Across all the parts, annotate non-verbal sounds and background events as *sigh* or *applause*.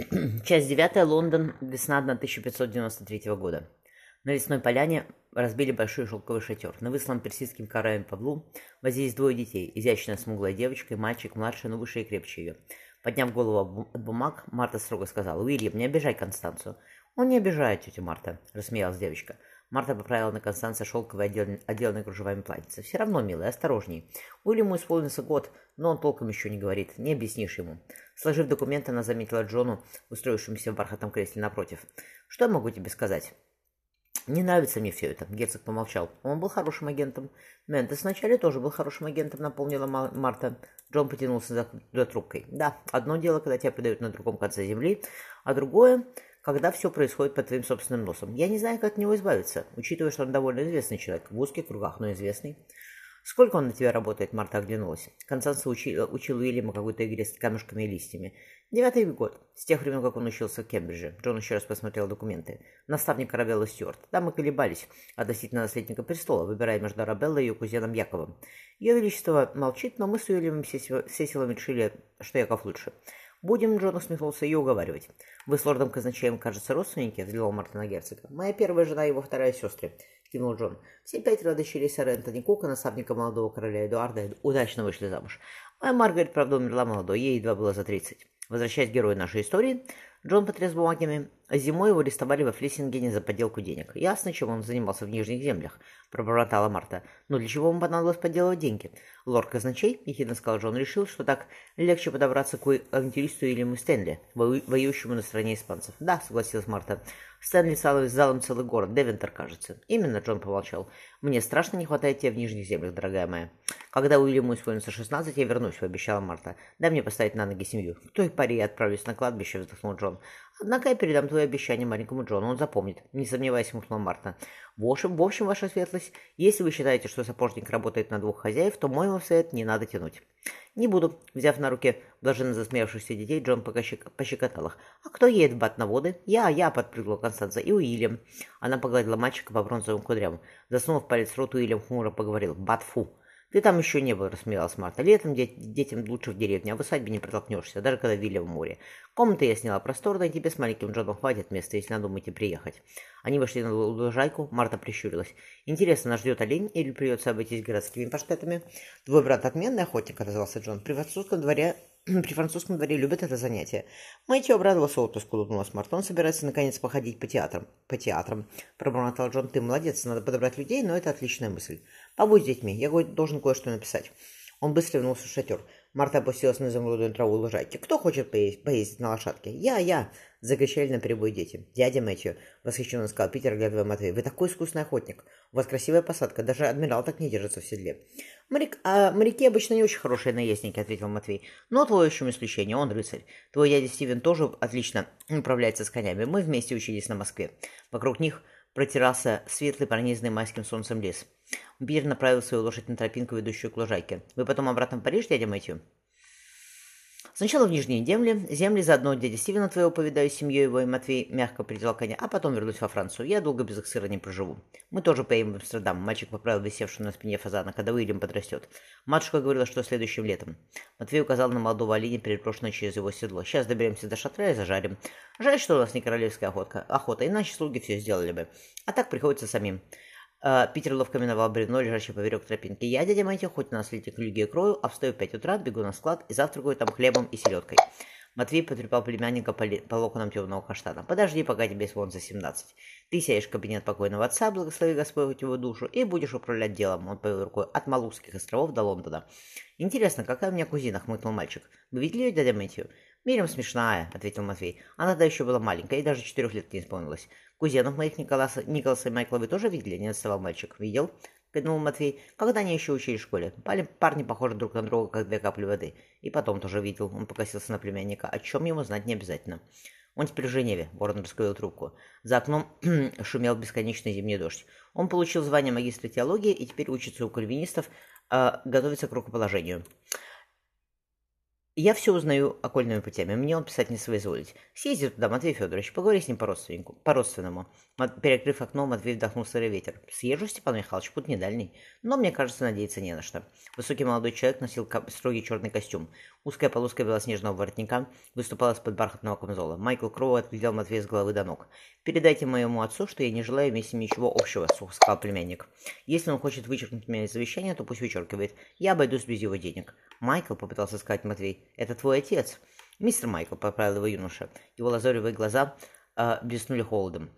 *clears throat* Часть 9. Лондон. Весна 1593 года. На лесной поляне разбили большой шелковый шатер. На высланном персидским караем Павлу возились двое детей. Изящная смуглая девочка и мальчик, младший, но выше и крепче ее. Подняв голову от бумаг, Марта строго сказала, «Уильям, не обижай Констанцию». «Он не обижает, тетя Марта», — рассмеялась девочка. Марта поправила на Констанция шелковое отделанное, отделанное кружевами платьице. «Все равно, милая, осторожней. Уильяму исполнился год, но он толком еще не говорит. Не объяснишь ему». Сложив документы, она заметила Джону, устроившемуся в бархатном кресле напротив. «Что я могу тебе сказать?» «Не нравится мне все это», — герцог помолчал. «Он был хорошим агентом». «Ментес вначале тоже был хорошим агентом», — напомнила Марта. Джон потянулся за, за трубкой. «Да, одно дело, когда тебя предают на другом конце земли, а другое когда все происходит под твоим собственным носом. Я не знаю, как от него избавиться, учитывая, что он довольно известный человек, в узких кругах, но известный. «Сколько он на тебя работает?» Марта оглянулась. Констанция учила, учил Уильяма какой-то игре с камешками и листьями. Девятый год. С тех времен, как он учился в Кембридже. Джон еще раз посмотрел документы. Наставник Арабелла Стюарт. Там мы колебались относительно наследника престола, выбирая между Арабеллой и ее кузеном Яковом. Ее Величество молчит, но мы с Уильямом все силами решили, что Яков лучше. «Будем», — Джон усмехнулся, — «ее уговаривать». «Вы с лордом казначеем, кажется, родственники?» — взглял Мартина герцога. «Моя первая жена и его вторая сестры», — кивнул Джон. «Все пятеро дочерей сэра Энтони Кука, наставника молодого короля Эдуарда, удачно вышли замуж. Моя Маргарет, правда, умерла молодой, ей едва было за тридцать. Возвращаясь к герою нашей истории, Джон потряс бумагами. Зимой его арестовали во Флиссингене за подделку денег. Ясно, чем он занимался в Нижних землях, пробормотала Марта. Но для чего ему понадобилось подделывать деньги? Лорд Казначей, ехидно сказал Джон, решил, что так легче подобраться к авантюристу Ильяму Стэнли, воюющему на стороне испанцев. Да, согласилась Марта. Стэнли стал залом целый город, Девентер, кажется. Именно, Джон помолчал. Мне страшно не хватает тебя в Нижних землях, дорогая моя. Когда Уильяму исполнится шестнадцать, я вернусь, пообещала Марта. Дай мне поставить на ноги семью. К той поре я отправлюсь на кладбище, вздохнул Джон. Однако я передам твое обещание маленькому Джону, он запомнит. Не сомневайся, хмыкнула Марта. В общем, в общем, ваша светлость, если вы считаете, что сапожник работает на двух хозяев, то мой вам совет не надо тянуть. Не буду. Взяв на руки блаженно засмеявшихся детей, Джон пощекотал их. А кто едет в Бат на воды? Я, я, подпрыгнула Констанция. И Уильям. Она погладила мальчика по бронзовым кудрям. Засунув палец в рот, Уильям хмуро поговорил. Бат фу. Ты там еще не был, рассмеялась Марта. Летом детям лучше в деревне, а в усадьбе не протолкнешься, даже когда Вилли в море. Комнаты я сняла просторно, и тебе с маленьким Джоном хватит места, если надумаете приехать. Они вышли на лужайку, Марта прищурилась. Интересно, нас ждет олень или придется обойтись городскими паштетами? Твой брат отменный охотник, отозвался Джон. При французском дворе *clears throat* При французском дворе любят это занятие. Мэтью обрадовался отпуску, улыбнулась Марта. Собирается наконец походить по театрам. По театрам. Пробормотал Джон. Ты молодец, надо подобрать людей, но это отличная мысль. Побудь с детьми, я должен кое-что написать. Он быстро вернулся в шатер. Марта опустилась на изумрудную траву лужайки. «Кто хочет поездить, поездить на лошадке?» «Я, я!» — закричали на перебой дети. «Дядя Мэтью!» — восхищенно сказал Питер, глядывая Матвей. «Вы такой искусный охотник! У вас красивая посадка, даже адмирал так не держится в седле». «Моряк, а моряки обычно не очень хорошие наездники», — ответил Матвей. «Но твой общем исключение, он рыцарь. Твой дядя Стивен тоже отлично управляется с конями. Мы вместе учились на Москве. Вокруг них протирался светлый, пронизанный майским солнцем лес. Питер направил свою лошадь на тропинку, ведущую к лужайке. «Вы потом обратно в Париж, дядя Мэтью?» Сначала в Нижние земли, земли заодно дядя Стивена твоего повидаю с семьей его, и Матвей мягко придел коня, а потом вернусь во Францию. Я долго без их сыра не проживу. Мы тоже поедем в Амстердам. Мальчик поправил висевшую на спине фазана, когда Уильям подрастет. Матушка говорила, что следующим летом. Матвей указал на молодого оленя, перепрошенного через его седло. Сейчас доберемся до шатра и зажарим. Жаль, что у нас не королевская охотка, охота, иначе слуги все сделали бы. А так приходится самим. А, Питер ловко миновал бревно, лежащее поверек тропинки. Я, дядя Мэтью, хоть на слите клюги крою, а встаю в пять утра, бегу на склад и завтракаю там хлебом и селедкой. Матвей потрепал племянника по, по локонам темного каштана. «Подожди, пока тебе звон за семнадцать. Ты сядешь в кабинет покойного отца, благослови Господь его душу, и будешь управлять делом». Он повел рукой от Малузских островов до Лондона. «Интересно, какая у меня кузина?» — хмыкнул мальчик. «Вы видели ее, дядя Мэтью?» «Мирим смешная», — ответил Матвей. «Она тогда еще была маленькая, и даже четырех лет не исполнилось. Кузенов моих Николаса, Николаса и Майкла вы тоже видели?» — не отставал мальчик. «Видел?» — кивнул Матвей. «Когда они еще учились в школе? Парни, парни похожи друг на друга, как две капли воды. И потом тоже видел». Он покосился на племянника. О чем ему знать не обязательно. Он теперь в Женеве, Ворон раскрыл трубку. За окном *clears throat* шумел бесконечный зимний дождь. Он получил звание магистра теологии и теперь учится у кальвинистов, э, готовится к рукоположению. Я все узнаю окольными путями, мне он писать не соизволить. Съезди туда, Матвей Федорович, поговори с ним по-родственнику, по-родственному. Перекрыв окно, Матвей вдохнул сырый ветер. Съезжу, Степан Михайлович, путь не дальний. Но, мне кажется, надеяться не на что. Высокий молодой человек носил строгий черный костюм. Узкая полоска белоснежного воротника выступала из-под бархатного камзола. Майкл Кроу отглядел Матвея с головы до ног. «Передайте моему отцу, что я не желаю иметь с ним ничего общего», — сухо сказал племянник. «Если он хочет вычеркнуть меня из завещания, то пусть вычеркивает. Я обойдусь без его денег». «Майкл», — попытался сказать Матвей, — «это твой отец». «Мистер Майкл», — поправил его юноша. Его лазоревые глаза э, блеснули холодом.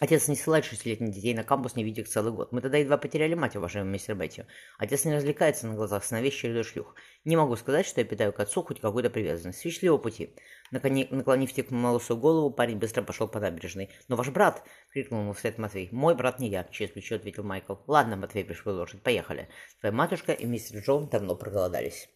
Отец не ссылает шестилетних детей на кампус, не видя их целый год. Мы тогда едва потеряли мать, уважаемый мистер Бетти. Отец не развлекается на глазах сыновей чередой шлюх. Не могу сказать, что я питаю к отцу хоть какую-то привязанность. Счастливого пути. Накони... Наклонив теплую лысую голову, парень быстро пошел по набережной. «Но ваш брат!» — крикнул ему вслед Матвей. «Мой брат не я», — через плечо ответил Майкл. «Ладно, Матвей, пришел лошадь, поехали. Твоя матушка и мистер Джон давно проголодались».